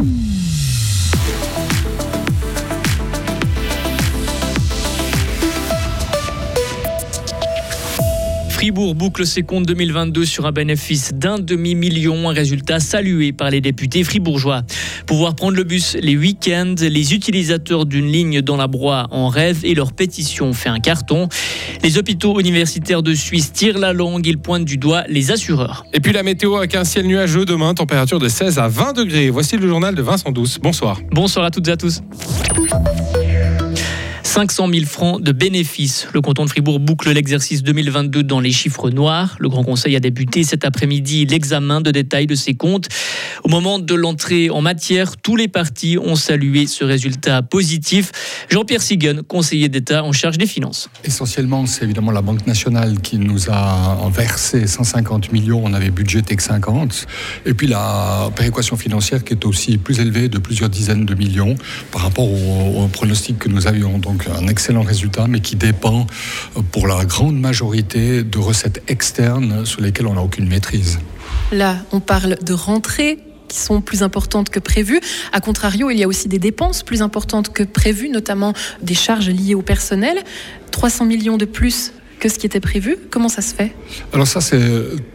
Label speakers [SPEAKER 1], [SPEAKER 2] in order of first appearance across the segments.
[SPEAKER 1] Mm. Fribourg boucle ses comptes 2022 sur un bénéfice d'un demi-million, un résultat salué par les députés fribourgeois. Pouvoir prendre le bus les week-ends, les utilisateurs d'une ligne dans la broie en rêve et leur pétition fait un carton. Les hôpitaux universitaires de Suisse tirent la langue, ils pointent du doigt les assureurs.
[SPEAKER 2] Et puis la météo avec un ciel nuageux demain, température de 16 à 20 degrés. Voici le journal de Vincent Douce. Bonsoir.
[SPEAKER 1] Bonsoir à toutes et à tous. 500 000 francs de bénéfices. Le canton de Fribourg boucle l'exercice 2022 dans les chiffres noirs. Le Grand Conseil a débuté cet après-midi l'examen de détails de ses comptes. Au moment de l'entrée en matière, tous les partis ont salué ce résultat positif. Jean-Pierre Sigan, conseiller d'État en charge des finances.
[SPEAKER 3] Essentiellement, c'est évidemment la Banque nationale qui nous a versé 150 millions. On avait budgété que 50. Et puis la péréquation financière qui est aussi plus élevée de plusieurs dizaines de millions par rapport au, au pronostic que nous avions. Donc un excellent résultat, mais qui dépend euh, pour la grande majorité de recettes externes sur lesquelles on n'a aucune maîtrise.
[SPEAKER 4] Là, on parle de rentrée qui sont plus importantes que prévues. A contrario, il y a aussi des dépenses plus importantes que prévues, notamment des charges liées au personnel. 300 millions de plus que ce qui était prévu. Comment ça se fait?
[SPEAKER 3] Alors ça, c'est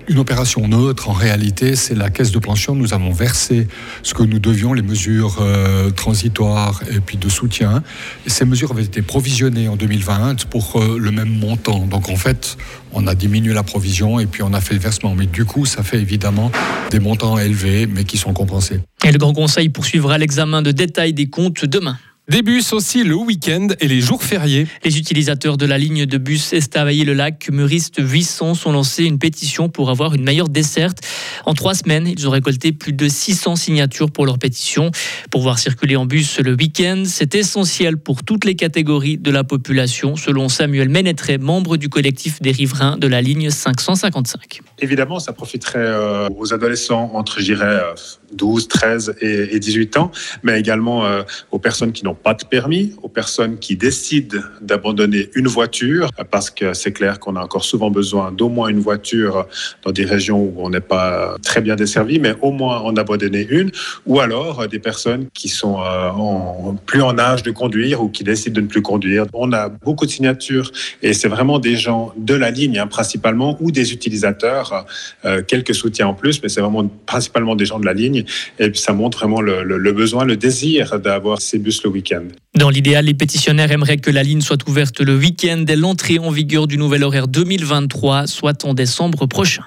[SPEAKER 3] une opération neutre. En réalité, c'est la caisse de pension. Nous avons versé ce que nous devions, les mesures euh, transitoires et puis de soutien. Et ces mesures avaient été provisionnées en 2020 pour euh, le même montant. Donc en fait, on a diminué la provision et puis on a fait le versement. Mais du coup, ça fait évidemment des montants élevés, mais qui sont compensés.
[SPEAKER 1] Et le Grand Conseil poursuivra l'examen de détail des comptes demain.
[SPEAKER 2] Des bus aussi le week-end et les jours fériés.
[SPEAKER 1] Les utilisateurs de la ligne de bus Estavayer-le-Lac, Muriste 800 sont lancés une pétition pour avoir une meilleure desserte. En trois semaines, ils ont récolté plus de 600 signatures pour leur pétition. Pouvoir circuler en bus le week-end, c'est essentiel pour toutes les catégories de la population, selon Samuel Ménétré, membre du collectif des riverains de la ligne 555.
[SPEAKER 5] Évidemment, ça profiterait euh, aux adolescents entre, je dirais, 12, 13 et 18 ans, mais également euh, aux personnes qui n'ont pas de permis, aux personnes qui décident d'abandonner une voiture, parce que c'est clair qu'on a encore souvent besoin d'au moins une voiture dans des régions où on n'est pas très bien desservi, mais au moins en abandonner une, ou alors euh, des personnes qui sont euh, plus en âge de conduire ou qui décident de ne plus conduire. On a beaucoup de signatures et c'est vraiment des gens de la ligne hein, principalement ou des utilisateurs, quelques soutiens en plus, mais c'est vraiment principalement des gens de la ligne et ça montre vraiment le, besoin, le désir d'avoir ces bus le week-end.
[SPEAKER 1] Dans l'idéal, les pétitionnaires aimeraient que la ligne soit ouverte le week-end dès l'entrée en vigueur du nouvel horaire 2023, soit en décembre prochain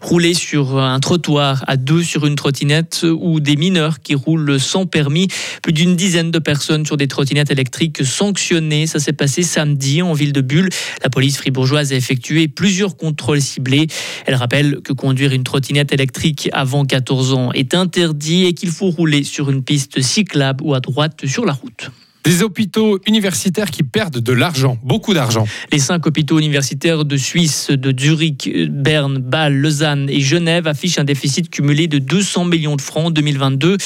[SPEAKER 1] rouler sur un trottoir à deux sur une trottinette ou des mineurs qui roulent sans permis. Plus d'une dizaine de personnes sur des trottinettes électriques sanctionnées. Ça s'est passé samedi en ville de Bulle. La police fribourgeoise a effectué plusieurs contrôles ciblés. Elle rappelle que conduire une trottinette électrique avant 14 ans est interdit et qu'il faut rouler sur une piste cyclable ou à droite sur la route.
[SPEAKER 2] Des hôpitaux universitaires qui perdent de l'argent, beaucoup d'argent.
[SPEAKER 1] Les cinq hôpitaux universitaires de Suisse, de Zurich, Berne, Bâle, Lausanne et Genève affichent un déficit cumulé de 200 millions de francs en 2022.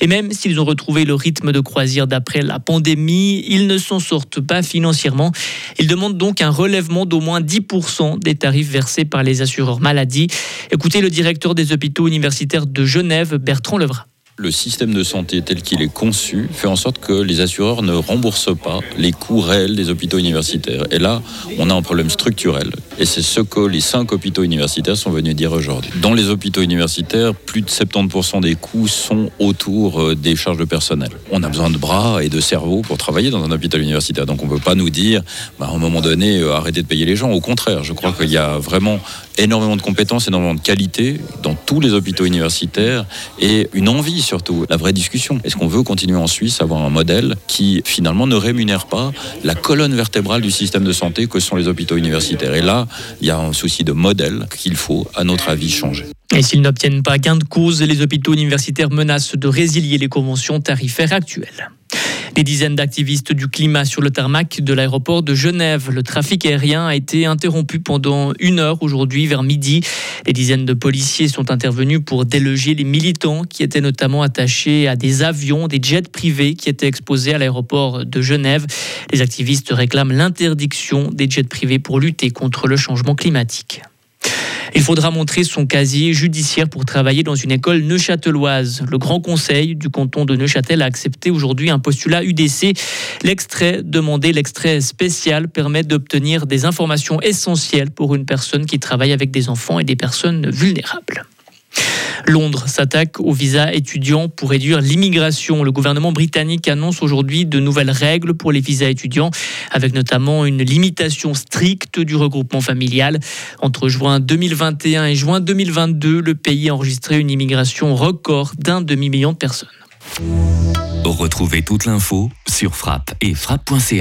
[SPEAKER 1] Et même s'ils ont retrouvé le rythme de croisière d'après la pandémie, ils ne s'en sortent pas financièrement. Ils demandent donc un relèvement d'au moins 10% des tarifs versés par les assureurs maladie. Écoutez le directeur des hôpitaux universitaires de Genève, Bertrand Levrat.
[SPEAKER 6] Le système de santé tel qu'il est conçu fait en sorte que les assureurs ne remboursent pas les coûts réels des hôpitaux universitaires. Et là, on a un problème structurel. Et c'est ce que les cinq hôpitaux universitaires sont venus dire aujourd'hui. Dans les hôpitaux universitaires, plus de 70% des coûts sont autour euh, des charges de personnel. On a besoin de bras et de cerveau pour travailler dans un hôpital universitaire. Donc on ne peut pas nous dire, bah, à un moment donné, euh, arrêtez de payer les gens. Au contraire, je crois qu'il y a vraiment énormément de compétences, énormément de qualité dans tous les hôpitaux universitaires et une envie surtout, la vraie discussion. Est-ce qu'on veut continuer en Suisse à avoir un modèle qui finalement ne rémunère pas la colonne vertébrale du système de santé que sont les hôpitaux universitaires? Et là, il y a un souci de modèle qu'il faut, à notre avis, changer.
[SPEAKER 1] Et s'ils n'obtiennent pas gain de cause, les hôpitaux universitaires menacent de résilier les conventions tarifaires actuelles. Des dizaines d'activistes du climat sur le tarmac de l'aéroport de Genève. Le trafic aérien a été interrompu pendant une heure aujourd'hui vers midi. Des dizaines de policiers sont intervenus pour déloger les militants qui étaient notamment attachés à des avions, des jets privés qui étaient exposés à l'aéroport de Genève. Les activistes réclament l'interdiction des jets privés pour lutter contre le changement climatique. Il faudra montrer son casier judiciaire pour travailler dans une école neuchâteloise. Le Grand Conseil du canton de Neuchâtel a accepté aujourd'hui un postulat UDC. L'extrait demandé, l'extrait spécial, permet d'obtenir des informations essentielles pour une personne qui travaille avec des enfants et des personnes vulnérables. Londres s'attaque aux visas étudiants pour réduire l'immigration. Le gouvernement britannique annonce aujourd'hui de nouvelles règles pour les visas étudiants, avec notamment une limitation stricte du regroupement familial. Entre juin 2021 et juin 2022, le pays a enregistré une immigration record d'un demi-million de personnes.
[SPEAKER 7] Retrouvez toute l'info sur frappe et frappe.ch.